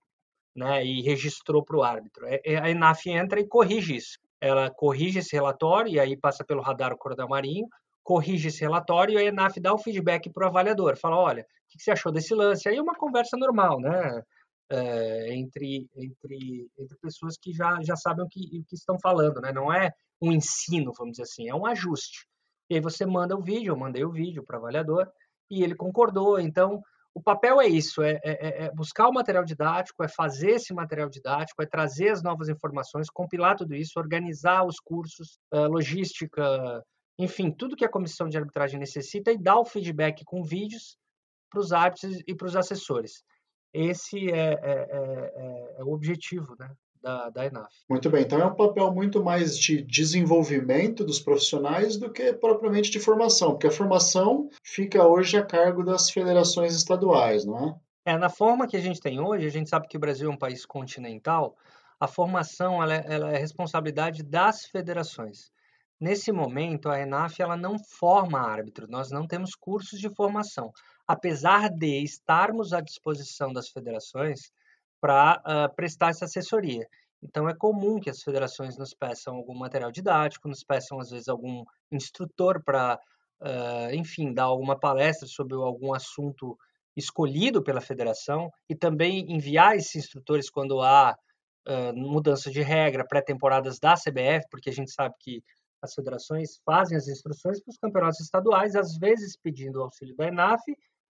né, e registrou para o árbitro. É, é, a ENAF entra e corrige isso. Ela corrige esse relatório e aí passa pelo radar o Coronel Marinho, corrige esse relatório e a ENAF dá o feedback para o avaliador. Fala, olha, o que você achou desse lance? Aí é uma conversa normal, né? É, entre, entre, entre pessoas que já, já sabem o que, o que estão falando, né? Não é um ensino, vamos dizer assim, é um ajuste. E aí você manda o vídeo, eu mandei o vídeo para o avaliador e ele concordou. Então, o papel é isso, é, é, é, buscar o material didático, é fazer esse material didático, é trazer as novas informações, compilar tudo isso, organizar os cursos, logística, enfim, tudo que a comissão de arbitragem necessita e dar o feedback com vídeos para os árbitros e para os assessores. Esse é, é, é, é, o objetivo né, da, da ENAF. Muito bem, então é um papel muito mais de desenvolvimento dos profissionais do que propriamente de formação, porque a formação fica hoje a cargo das federações estaduais, não é? É, na forma que a gente tem hoje, a gente sabe que o Brasil é um país continental, a formação ela é, ela é responsabilidade das federações. Nesse momento, a ENAF ela não forma árbitro, nós não temos cursos de formação, apesar de estarmos à disposição das federações para uh, prestar essa assessoria. Então, é comum que as federações nos peçam algum material didático, nos peçam, às vezes, algum instrutor para, uh, enfim, dar alguma palestra sobre algum assunto escolhido pela federação e também enviar esses instrutores quando há uh, mudança de regra, pré-temporadas da CBF, porque a gente sabe que as federações fazem as instruções para os campeonatos estaduais, às vezes pedindo o auxílio da ENAF,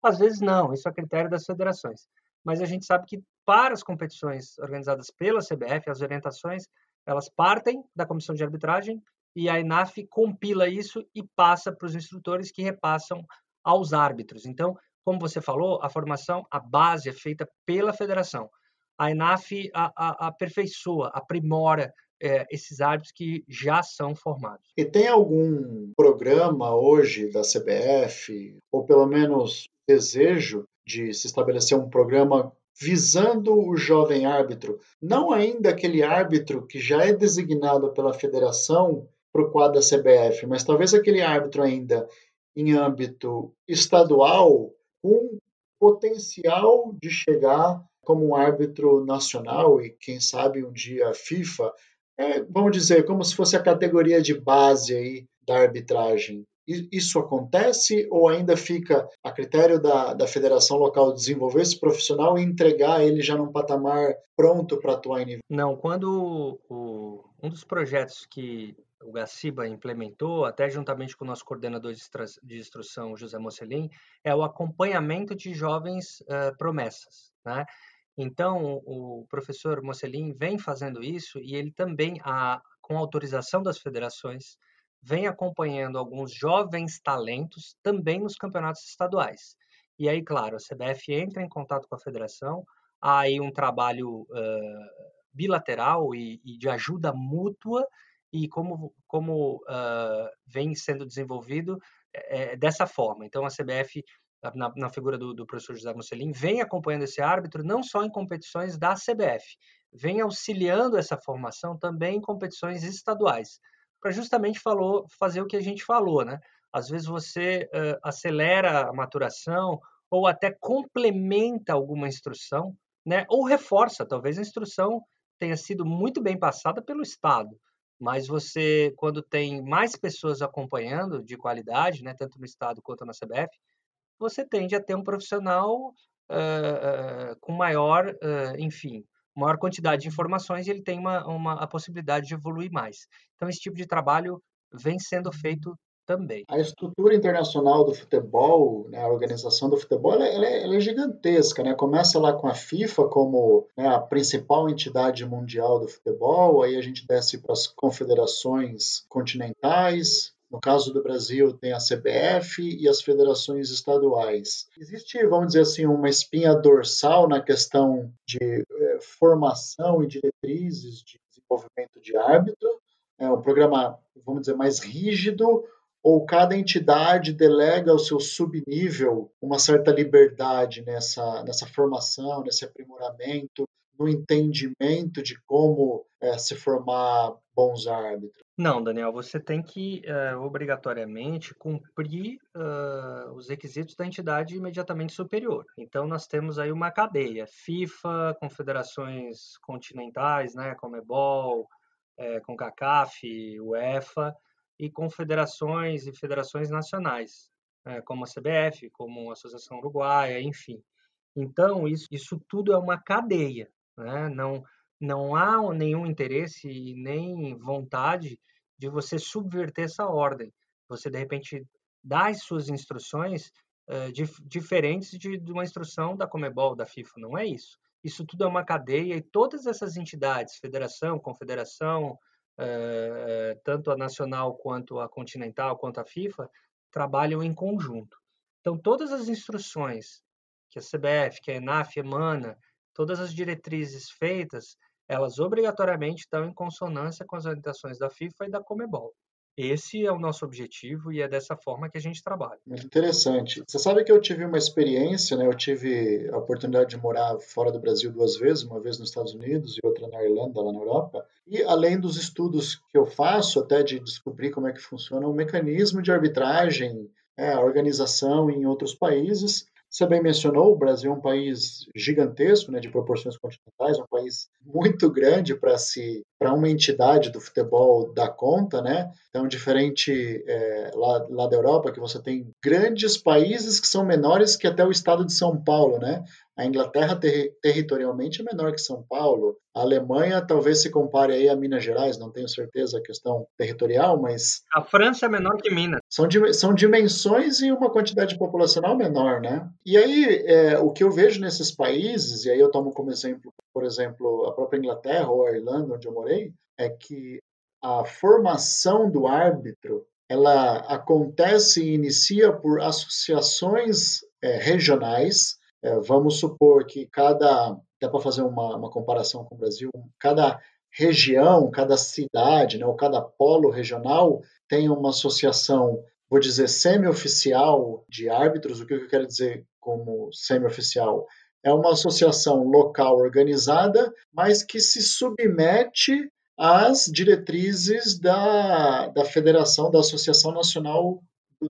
às vezes não, isso é critério das federações. Mas a gente sabe que para as competições organizadas pela CBF, as orientações, elas partem da comissão de arbitragem e a ENAF compila isso e passa para os instrutores que repassam aos árbitros. Então, como você falou, a formação, a base é feita pela federação. A ENAF aperfeiçoa, aprimora é, esses árbitros que já são formados. E tem algum programa hoje da CBF, ou pelo menos desejo de se estabelecer um programa visando o jovem árbitro, não ainda aquele árbitro que já é designado pela federação para o quadro da CBF, mas talvez aquele árbitro ainda em âmbito estadual com potencial de chegar como um árbitro nacional e quem sabe um dia FIFA é, vamos dizer, como se fosse a categoria de base aí da arbitragem. Isso acontece ou ainda fica a critério da, da federação local desenvolver esse profissional e entregar ele já num patamar pronto para atuar em nível? Não, quando o, um dos projetos que o Gaciba implementou, até juntamente com o nosso coordenador de instrução, José Mocelin, é o acompanhamento de jovens uh, promessas. Né? Então, o professor Mocelin vem fazendo isso e ele também, a, com autorização das federações, vem acompanhando alguns jovens talentos também nos campeonatos estaduais. E aí, claro, a CBF entra em contato com a federação, há aí um trabalho uh, bilateral e, e, de ajuda mútua, e como, como uh, vem sendo desenvolvido é, é, dessa forma. Então, a CBF na, na figura do, do, professor José Mussolini, vem acompanhando esse árbitro não só em competições da CBF, vem auxiliando essa formação também em competições estaduais, para justamente falou, fazer o que a gente falou, né? Às vezes você uh, acelera a maturação ou até complementa alguma instrução, né? Ou reforça, talvez a instrução tenha sido muito bem passada pelo Estado, mas você, quando tem mais pessoas acompanhando de qualidade, né, tanto no Estado quanto na CBF, você tende a ter um profissional uh, uh, com maior, uh, enfim, maior quantidade de informações e ele tem uma, uma, a possibilidade de evoluir mais. Então, esse tipo de trabalho vem sendo feito também. A estrutura internacional do futebol, né, a organização do futebol, ela, ela, é, ela, é, gigantesca. Né? Começa lá com a FIFA como né, a principal entidade mundial do futebol, aí a gente desce para as confederações continentais, no caso do Brasil, tem a CBF e as federações estaduais. Existe, vamos dizer assim, uma espinha dorsal na questão de eh, formação e diretrizes de desenvolvimento de árbitro. É um programa, vamos dizer, mais rígido, ou cada entidade delega ao seu subnível uma certa liberdade nessa, nessa formação, nesse aprimoramento, no entendimento de como é, se formar bons árbitros? Não, Daniel, você tem que uh, obrigatoriamente cumprir uh, os requisitos da entidade imediatamente superior. Então, nós temos aí uma cadeia: FIFA, confederações continentais, né, Comebol, é, CONCACAF, UEFA, e confederações e federações nacionais, é, como a CBF, como a Associação Uruguaia, enfim. Então, isso, isso tudo é uma cadeia. Né? Não, não há nenhum interesse e nem vontade de você subverter essa ordem. Você, de repente, dá as suas instruções uh, dif diferentes de, de, uma instrução da Comebol, da FIFA. Não é isso. Isso tudo é uma cadeia e todas essas entidades, federação, confederação, uh, tanto a nacional quanto a continental, quanto a FIFA, trabalham em conjunto. Então, todas as instruções que a CBF, que a ENAF emana, todas as diretrizes feitas, elas obrigatoriamente estão em consonância com as orientações da FIFA e da Comebol. Esse é o nosso objetivo e é dessa forma que a gente trabalha. Muito interessante. Você sabe que eu tive uma experiência, né? Eu tive a oportunidade de morar fora do Brasil duas vezes, uma vez nos Estados Unidos e outra na Irlanda, lá na Europa. E além dos estudos que eu faço, até de descobrir como é que funciona o mecanismo de arbitragem, é, a organização em outros países, Você bem mencionou, o Brasil é um país gigantesco, né, de proporções continentais, um país muito grande para se para uma entidade do futebol dar conta, né? Então, diferente é, lá, lá da Europa, que você tem grandes países que são menores que até o estado de São Paulo, né? A Inglaterra ter, territorialmente é menor que São Paulo. A Alemanha talvez se compare aí a Minas Gerais, não tenho certeza a questão territorial, mas a França é menor que Minas. São, são dimensões e uma quantidade populacional menor, né? E aí é, o que eu vejo nesses países, e aí eu tomo como exemplo, por exemplo, a própria Inglaterra ou a Irlanda, onde eu morei, é que a formação do árbitro ela acontece e inicia por associações é, regionais é, vamos supor que cada, dá para fazer uma, uma comparação com o Brasil, cada região, cada cidade, né, ou cada polo regional tem uma associação, vou dizer, semi-oficial de árbitros. O que eu quero dizer como semi-oficial? É uma associação local organizada, mas que se submete às diretrizes da, da federação, da Associação Nacional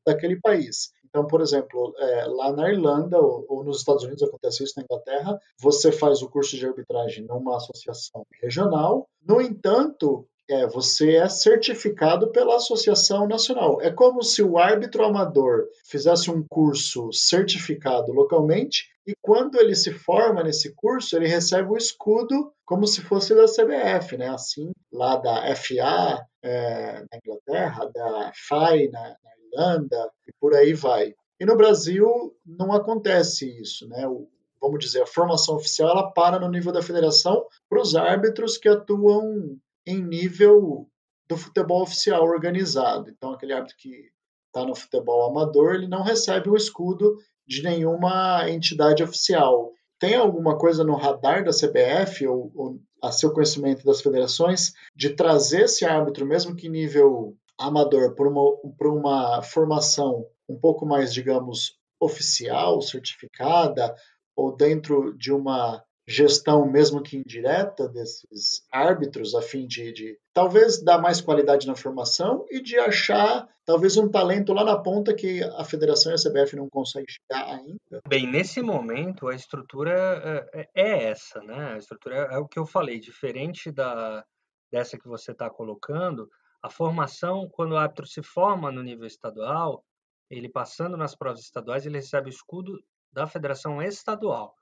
daquele país. Então, por exemplo, é, lá na Irlanda ou, ou, nos Estados Unidos acontece isso, na Inglaterra, você faz o curso de arbitragem numa associação regional. No entanto, é, você é certificado pela Associação Nacional. É como se o árbitro amador fizesse um curso certificado localmente e quando ele se forma nesse curso, ele recebe o escudo como se fosse da CBF, né? Assim, lá da FA é, na Inglaterra, da FAI na, na Irlanda e por aí vai. E no Brasil não acontece isso, né? O, vamos dizer, a formação oficial ela para no nível da federação para os árbitros que atuam em nível do futebol oficial organizado. Então, aquele árbitro que está no futebol amador, ele não recebe o escudo de nenhuma entidade oficial. Tem alguma coisa no radar da CBF ou, ou a seu conhecimento das federações de trazer esse árbitro, mesmo que nível amador por uma, por uma formação um pouco mais, digamos, oficial, certificada, ou dentro de uma gestão, mesmo que indireta, desses árbitros, a fim de, de, talvez dar mais qualidade na formação e de achar talvez um talento lá na ponta que a federação e a CBF não conseguem chegar ainda? Bem, nesse momento a estrutura é, é essa, né? A estrutura é o que eu falei, diferente da dessa que você está colocando, a formação, quando o árbitro se forma no nível estadual, ele passando nas provas estaduais, ele recebe o escudo da federação estadual.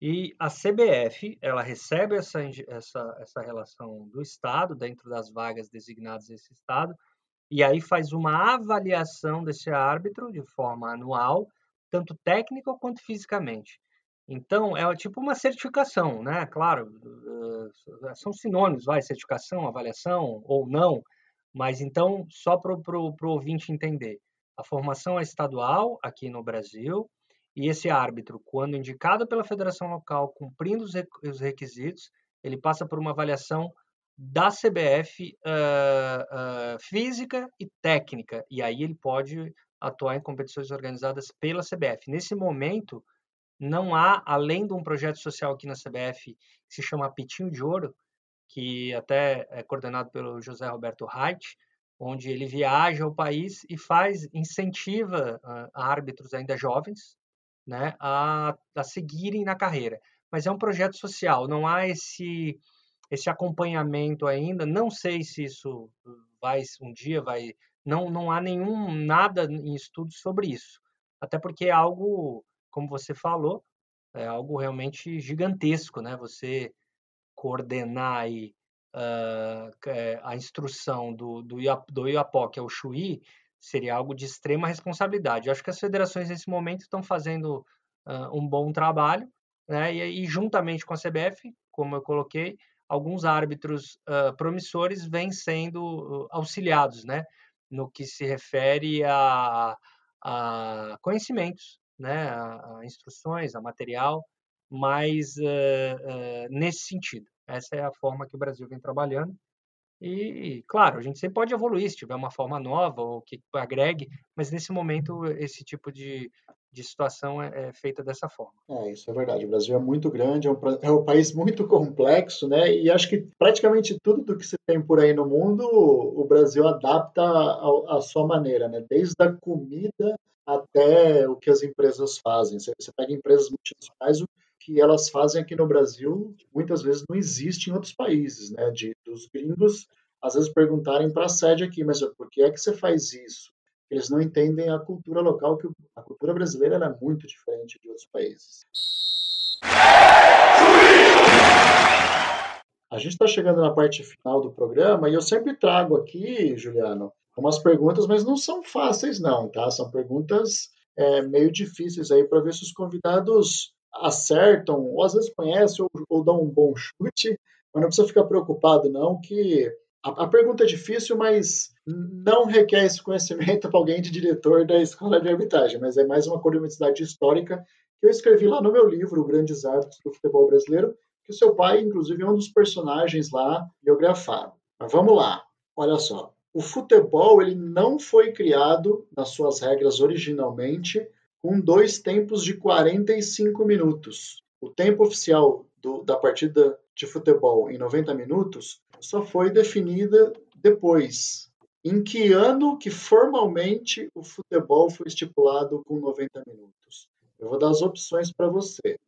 E a CBF, ela recebe essa, essa, essa relação do Estado, dentro das vagas designadas nesse Estado, e aí faz uma avaliação desse árbitro de forma anual, tanto técnica quanto fisicamente. Então, é tipo uma certificação, né? Claro, são sinônimos, vai, certificação, avaliação ou não, mas então, só para o ouvinte entender, a formação é estadual aqui no Brasil, e esse árbitro, quando indicado pela federação local, cumprindo os requisitos, ele passa por uma avaliação da CBF uh, uh, física e técnica, e aí ele pode atuar em competições organizadas pela CBF. Nesse momento, não há, além de um projeto social aqui na CBF que se chama Pitinho de Ouro, que até é coordenado pelo José Roberto Reit, onde ele viaja ao país e faz incentiva árbitros ainda jovens, né, a, a seguirem na carreira. Mas é um projeto social, não há esse esse acompanhamento ainda. Não sei se isso vai um dia vai não não há nenhum nada em estudos sobre isso. Até porque é algo, como você falou, é algo realmente gigantesco, né? Você coordenar aí, uh, a instrução do, do, do é o Chuí, seria algo de extrema responsabilidade. Eu acho que as federações nesse momento estão fazendo uh, um bom trabalho, né? E, e, juntamente com a CBF, como eu coloquei, alguns árbitros uh, promissores vêm sendo auxiliados, né? No que se refere a, a conhecimentos, né? A, a instruções, a material mas uh, uh, nesse sentido. Essa é a forma que o Brasil vem trabalhando. E, claro, a gente sempre pode evoluir se tiver uma forma nova ou que agregue, mas nesse momento esse tipo de, de situação é, é feita dessa forma. É, isso é verdade. O Brasil é muito grande, é um, é um país muito complexo, né? E acho que praticamente tudo do que se tem por aí no mundo, o Brasil adapta à sua maneira, né? Desde a comida até o que as empresas fazem. Você, você pega empresas multinacionais, que elas fazem aqui no Brasil muitas vezes não existe em outros países, né? De, dos gringos, às vezes perguntarem para a sede aqui, mas por que é que você faz isso? Eles não entendem a cultura local, que a cultura brasileira é muito diferente de outros países. A gente está chegando na parte final do programa e eu sempre trago aqui, Juliano, umas perguntas, mas não são fáceis não, tá? São perguntas é, meio difíceis aí para ver se os convidados acertam, ou às vezes conhecem ou, ou, dão um bom chute, mas não precisa ficar preocupado não, que a, a pergunta é difícil, mas não requer esse conhecimento para alguém de diretor da escola de arbitragem, mas é mais uma curiosidade histórica que eu escrevi lá no meu livro, Grandes Árbitros do Futebol Brasileiro, que o seu pai, inclusive, é um dos personagens lá biografado. Mas vamos lá, olha só. O futebol ele não foi criado nas suas regras originalmente com dois tempos de 45 minutos. O tempo oficial do, da partida de futebol em 90 minutos só foi definida depois. Em que ano que formalmente o futebol foi estipulado com 90 minutos? Eu vou dar as opções para você.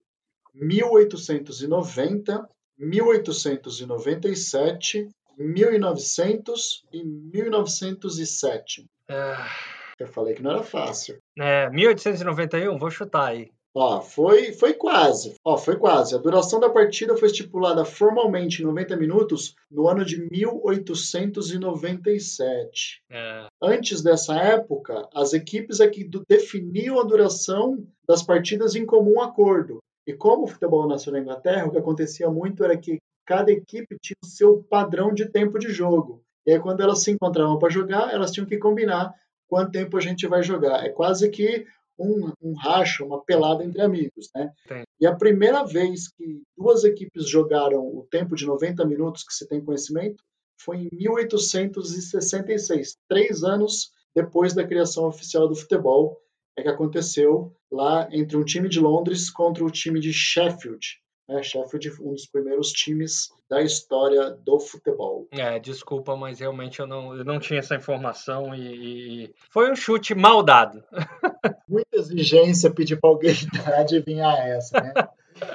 1890, 1897, 1900 e 1907. Ah. Eu falei que não era fácil. É, 1891, vou chutar aí. Ó, foi, foi quase. Ó, foi quase. A duração da partida foi estipulada formalmente em 90 minutos no ano de 1897. É. Antes dessa época, as equipes é que definiam a duração das partidas em comum acordo. E como o futebol nasceu na Inglaterra, o que acontecia muito era que cada equipe tinha o seu padrão de tempo de jogo. E aí, quando elas se encontravam para jogar, elas tinham que combinar quanto tempo a gente vai jogar. É quase que um, um racha, uma pelada entre amigos, né? E a primeira vez que duas equipes jogaram o tempo de 90 minutos que se tem conhecimento foi em 1866, três anos depois da criação oficial do futebol, é que aconteceu lá entre um time de Londres contra o time de Sheffield. Né? Sheffield, um dos primeiros times da história do futebol. É, desculpa, mas realmente eu não, eu não tinha essa informação e, e... foi um chute mal dado. Muita exigência pedir para alguém adivinhar essa, né?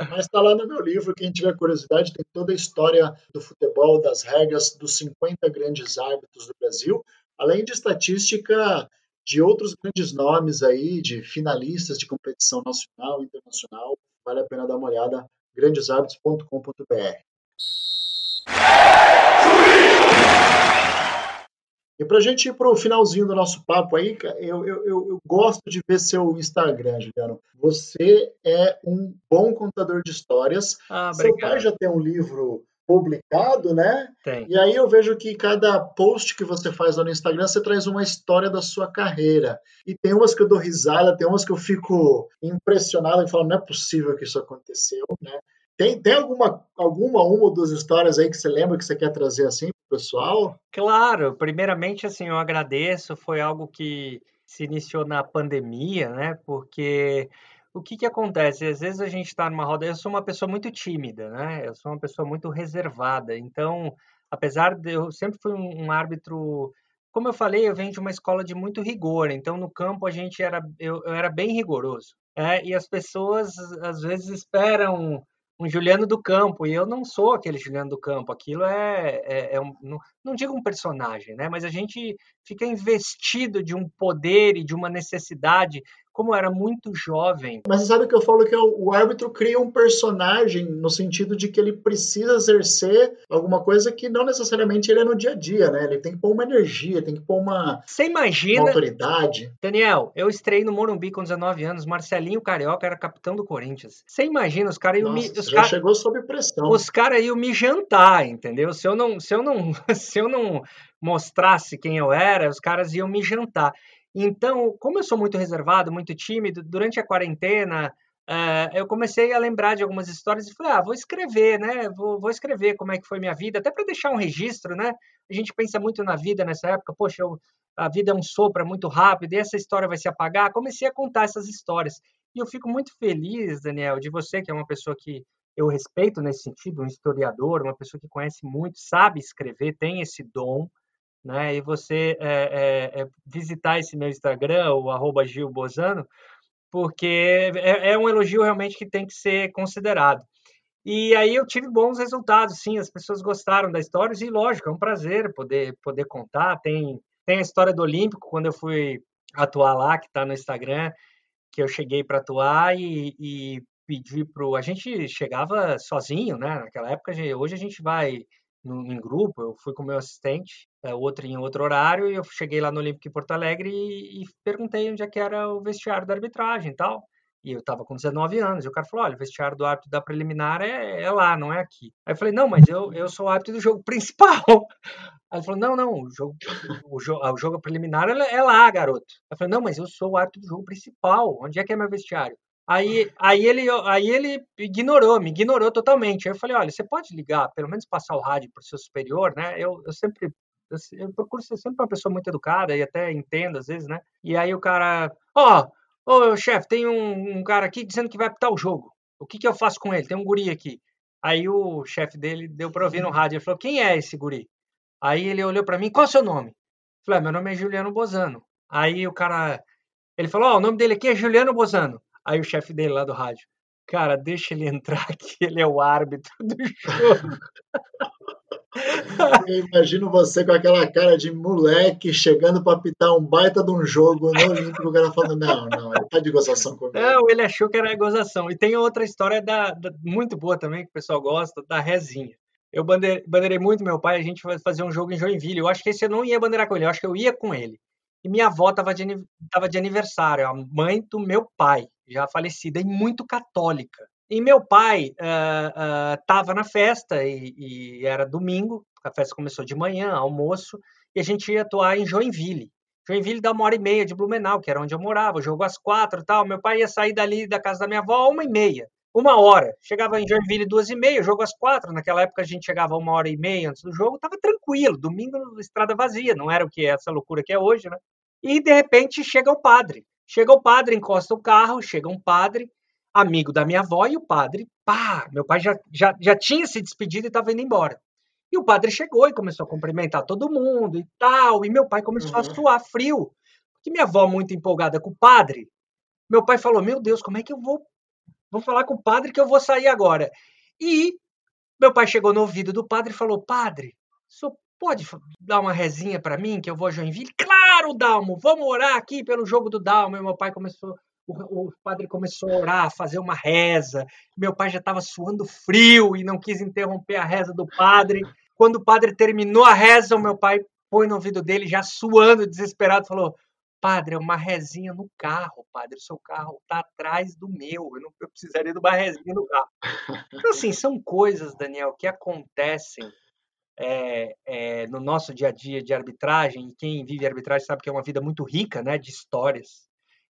Mas está lá no meu livro, quem tiver curiosidade, tem toda a história do futebol, das regras dos 50 grandes árbitros do Brasil, além de estatística de outros grandes nomes aí, de finalistas de competição nacional e internacional. Vale a pena dar uma olhada, grandeshábitos.com.br. E para a gente ir para o finalzinho do nosso papo aí, eu, eu, eu, gosto de ver seu Instagram, Juliano. Você é um bom contador de histórias. Ah, seu pai já tem um livro publicado, né? Tem. E aí eu vejo que cada post que você faz lá no Instagram, você traz uma história da sua carreira. E tem umas que eu dou risada, tem umas que eu fico impressionado e falo, não é possível que isso aconteceu, né? Tem, tem alguma, alguma, uma ou duas histórias aí que você lembra que você quer trazer assim pro pessoal? Claro, primeiramente assim, eu agradeço, foi algo que se iniciou na pandemia, né? Porque o que que acontece? Às vezes a gente está numa roda. Eu sou uma pessoa muito tímida, né? Eu sou uma pessoa muito reservada. Então, apesar de eu sempre fui um, um árbitro, como eu falei, eu venho de uma escola de muito rigor. Então, no campo a gente era, eu, eu era bem rigoroso. É, e as pessoas às vezes esperam um Juliano do Campo, e eu não sou aquele Juliano do Campo, aquilo é, é, é um, não, não, digo um personagem, né? mas a gente fica investido de um poder e de uma necessidade como era muito jovem. Mas você sabe que eu falo que é o, árbitro cria um personagem no sentido de que ele precisa exercer alguma coisa que não necessariamente ele é no dia a dia, né? Ele tem que pôr uma energia, tem que pôr uma, você imagina, uma autoridade. Daniel, eu estrei no Morumbi com 19 anos, Marcelinho Carioca era capitão do Corinthians. Você imagina, os caras iam me. Os já chegou sob pressão. Os caras iam me jantar, entendeu? Se eu não, se eu não, se eu não mostrasse quem eu era, os caras iam me jantar. Então, como eu sou muito reservado, muito tímido, durante a quarentena, uh, eu comecei a lembrar de algumas histórias e falei, ah, vou escrever, né? Vou, vou escrever como é que foi minha vida, até para deixar um registro, né? A gente pensa muito na vida nessa época, poxa, eu, a vida é um sopro, é muito rápido, e essa história vai se apagar. Comecei a contar essas histórias. E eu fico muito feliz, Daniel, de você, que é uma pessoa que eu respeito nesse sentido, um historiador, uma pessoa que conhece muito, sabe escrever, tem esse dom, né? E você é, é, é visitar esse meu Instagram, o arroba Gil Bozano, porque é, é, um elogio realmente que tem que ser considerado. E aí eu tive bons resultados, sim, as pessoas gostaram da história, e lógico, é um prazer poder, poder contar. Tem, tem a história do Olímpico, quando eu fui atuar lá, que está no Instagram, que eu cheguei para atuar e, e pedi para A gente chegava sozinho, né? Naquela época, hoje a gente vai no, em grupo, eu fui com meu assistente, é, outro em outro horário, e eu cheguei lá no Olímpico em Porto Alegre e, e perguntei onde é que era o vestiário da arbitragem e tal. E eu estava com 19 anos. E o cara falou: olha, o vestiário do árbitro da preliminar é, é, lá, não é aqui. Aí eu falei: não, mas eu, eu sou árbitro do jogo principal. Aí ele falou: não, não, o jogo, o jogo, o jogo preliminar é lá, garoto. Eu falei: não, mas eu sou o árbitro do jogo principal. Onde é que é meu vestiário? Aí, aí, ele, aí ele ignorou, me ignorou totalmente. Aí eu falei: olha, você pode ligar, pelo menos passar o rádio para o seu superior, né? Eu, eu sempre. Eu, eu procuro ser sempre uma pessoa muito educada e até entendo às vezes, né? E aí o cara, ó, oh, Ô, chefe, tem um, um, cara aqui dizendo que vai apitar o jogo. O que, que eu faço com ele? Tem um guri aqui. Aí o chefe dele deu para ouvir no rádio. Ele falou: Quem é esse guri? Aí ele olhou para mim: Qual é o seu nome? Falei: ah, Meu nome é Juliano Bozano. Aí o cara. Ele falou: Ó, oh, o nome dele aqui é Juliano Bozano. Aí o chefe dele lá do rádio: Cara, deixa ele entrar que ele é o árbitro do jogo. Eu imagino você com aquela cara de moleque chegando para apitar um baita de um jogo no Olímpico, o cara falando, não, não, ele tá de gozação comigo. Não, ele achou que era gozação. E tem outra história da, da, muito boa também, que o pessoal gosta, da rezinha. Eu bandeirei, bandeirei muito meu pai, a gente foi fazer um jogo em Joinville. Eu acho que esse eu não ia bandeirar com ele, eu acho que eu ia com ele. E minha avó estava de, de aniversário, a mãe do meu pai, já falecida, e muito católica. E meu pai estava uh, uh, na festa e, e, era domingo, a festa começou de manhã, almoço, e a gente ia atuar em Joinville. Joinville dá uma hora e meia de Blumenau, que era onde eu morava, jogo às quatro e tal. Meu pai ia sair dali da casa da minha avó uma e meia, uma hora. Chegava em Joinville duas e meia, jogo às quatro. Naquela época a gente chegava uma hora e meia antes do jogo, estava tranquilo, domingo estrada vazia, não era o que é essa loucura que é hoje, né? E de repente chega o padre. Chega o padre, encosta o carro, chega um padre, amigo da minha avó, e o padre, pá, meu pai já, já, já tinha se despedido e estava indo embora. E o padre chegou e começou a cumprimentar todo mundo e tal, e meu pai começou uhum. a suar frio. Porque minha avó, muito empolgada com o padre, meu pai falou: Meu Deus, como é que eu vou, vou falar com o padre que eu vou sair agora? E meu pai chegou no ouvido do padre e falou: Padre, o senhor pode dar uma rezinha para mim que eu vou a Joinville? Claro, Dalmo, vamos orar aqui pelo jogo do Dalmo. E meu pai começou o, o padre começou a orar, a fazer uma reza. Meu pai já estava suando frio e não quis interromper a reza do padre. Quando o padre terminou a reza, o meu pai põe no ouvido dele, já suando, desesperado, falou: Padre, é uma rezinha no carro, padre. O seu carro está atrás do meu. Eu não eu precisaria de uma rezinha no carro. Então, assim, são coisas, Daniel, que acontecem é, é, no nosso dia a dia de arbitragem. E quem vive arbitragem sabe que é uma vida muito rica né, de histórias.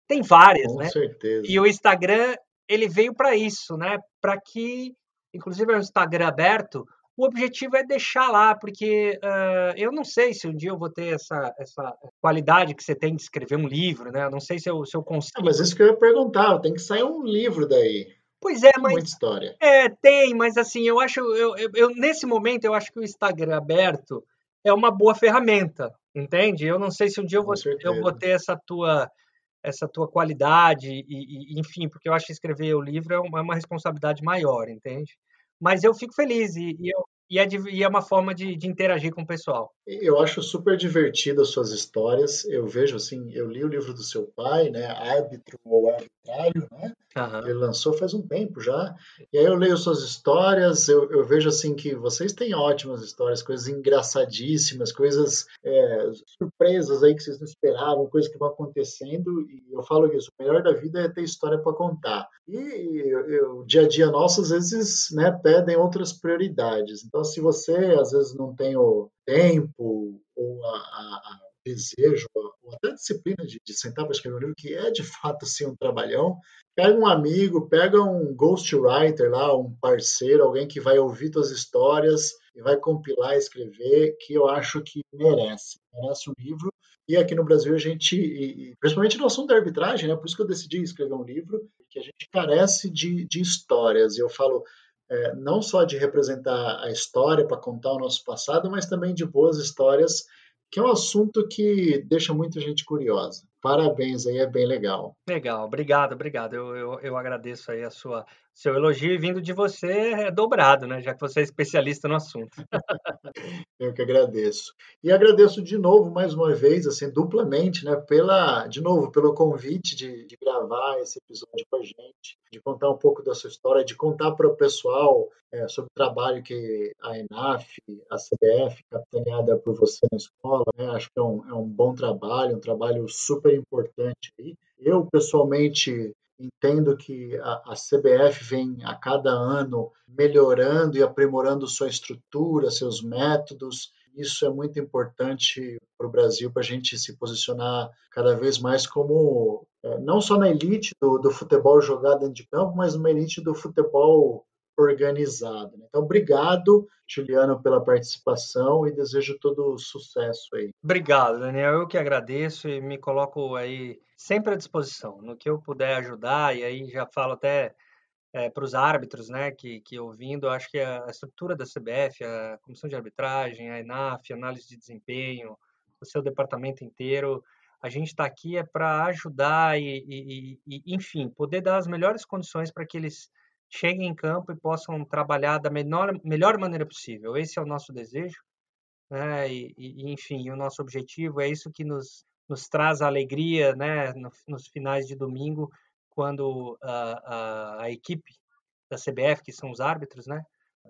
Tem várias, Com né? certeza. E o Instagram, ele veio para isso, né? Para que, inclusive, é um Instagram aberto, o objetivo é deixar lá, porque uh, eu não sei se um dia eu vou ter essa, essa qualidade que você tem de escrever um livro, né? Eu não sei se eu, se eu consigo. Ah, mas isso que eu ia perguntar, tem que sair um livro daí. Pois é, mas. Muita história. É, tem, mas assim, eu acho. Eu, eu, eu, nesse momento, eu acho que o Instagram aberto é uma boa ferramenta, entende? Eu não sei se um dia eu vou, eu vou ter essa tua essa tua qualidade e, e, enfim, porque eu acho que escrever o livro é uma, é uma responsabilidade maior, entende? Mas eu fico feliz e, e eu, e é, de, é uma forma de, de, interagir com o pessoal. Eu acho super divertido as suas histórias. Eu vejo assim, eu li o livro do seu pai, né, Árbitro ou Arbitrário, né? Uhum. Ele lançou faz um tempo já. E aí eu leio suas histórias, eu, eu vejo assim que vocês têm ótimas histórias, coisas engraçadíssimas, coisas é, surpresas aí que vocês não esperavam, coisas que vão acontecendo. E eu falo isso, o melhor da vida é ter história para contar. E o dia a dia nosso às vezes, né, pedem outras prioridades. Então, se você às vezes não tem o tempo ou a, a, desejo, ou até a disciplina de, de sentar para escrever um livro, que é de fato assim um trabalhão, pega um amigo, pega um ghostwriter lá, um parceiro, alguém que vai ouvir suas histórias e vai compilar, escrever, que eu acho que merece, merece um livro. E aqui no Brasil a gente, e, principalmente no assunto da arbitragem, né, por isso que eu decidi escrever um livro, que a gente carece de, de histórias. E eu falo, é, não só de representar a história para contar o nosso passado, mas também de boas histórias que é um assunto que deixa muita gente curiosa. Parabéns aí, é bem legal. Legal, obrigado, obrigado. Eu, eu, eu agradeço aí a sua seu elogio e vindo de você é dobrado, né? Já que você é especialista no assunto. eu que agradeço. E agradeço de novo, mais uma vez, assim, duplamente, né? Pela, de novo, pelo convite de, de gravar esse episódio com a gente, de contar um pouco da sua história, de contar para o pessoal é, sobre o trabalho que a ENAF, a CBF, capitaneada por você na escola, né? acho que é um, é um bom trabalho, um trabalho super importante aí. Eu, pessoalmente, Entendo que a, a, CBF vem a cada ano melhorando e aprimorando sua estrutura, seus métodos. Isso é muito importante para o Brasil, para a gente se posicionar cada vez mais como, é, não só na elite do, do futebol jogado dentro de campo, mas uma elite do futebol organizado. Né? Então, obrigado, Juliano, pela participação e desejo todo sucesso aí. Obrigado, Daniel. Eu que agradeço e me coloco aí sempre à disposição, no que eu puder ajudar, e aí já falo até é, para os árbitros, né, que, que ouvindo, acho que a, estrutura da CBF, a Comissão de Arbitragem, a ENAF, análise de desempenho, o seu departamento inteiro, a gente está aqui é para ajudar e, e, e, enfim, poder dar as melhores condições para que eles cheguem em campo e possam trabalhar da menor, melhor maneira possível. Esse é o nosso desejo, né? E, e, enfim, o nosso objetivo é isso que nos, nos traz alegria, né? No, nos finais de domingo, quando a, a, a, equipe da CBF, que são os árbitros, né?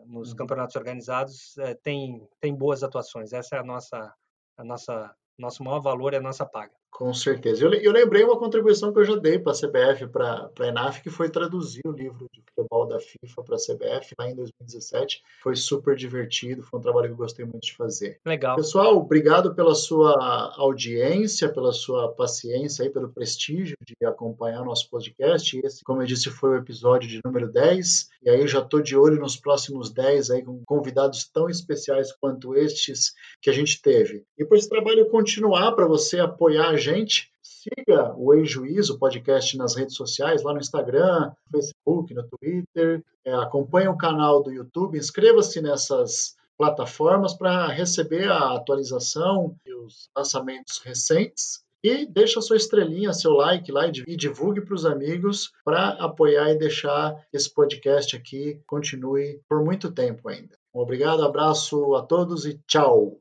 Nos uhum. campeonatos organizados, é, tem, tem boas atuações. Essa é a nossa, a nossa, nosso maior valor, é a nossa paga. Com certeza. Eu, eu lembrei uma contribuição que eu já dei para a CBF, para a ENAF, que foi traduzir o livro de futebol da FIFA para a CBF lá em 2017. Foi super divertido, foi um trabalho que eu gostei muito de fazer. Legal. Pessoal, obrigado pela sua audiência, pela sua paciência, aí, pelo prestígio de acompanhar o nosso podcast. Esse, como eu disse, foi o episódio de número 10. E aí eu já estou de olho nos próximos 10 aí, com convidados tão especiais quanto estes que a gente teve. E para esse trabalho continuar, para você apoiar a gente, siga o Ei Juízo podcast nas redes sociais, lá no Instagram, no Facebook, no Twitter. É, acompanhe o canal do YouTube, inscreva-se nessas plataformas para receber a atualização e os lançamentos recentes. E deixa sua estrelinha, seu like lá e divulgue para os amigos para apoiar e deixar esse podcast aqui continue por muito tempo ainda. Obrigado, abraço a todos e tchau!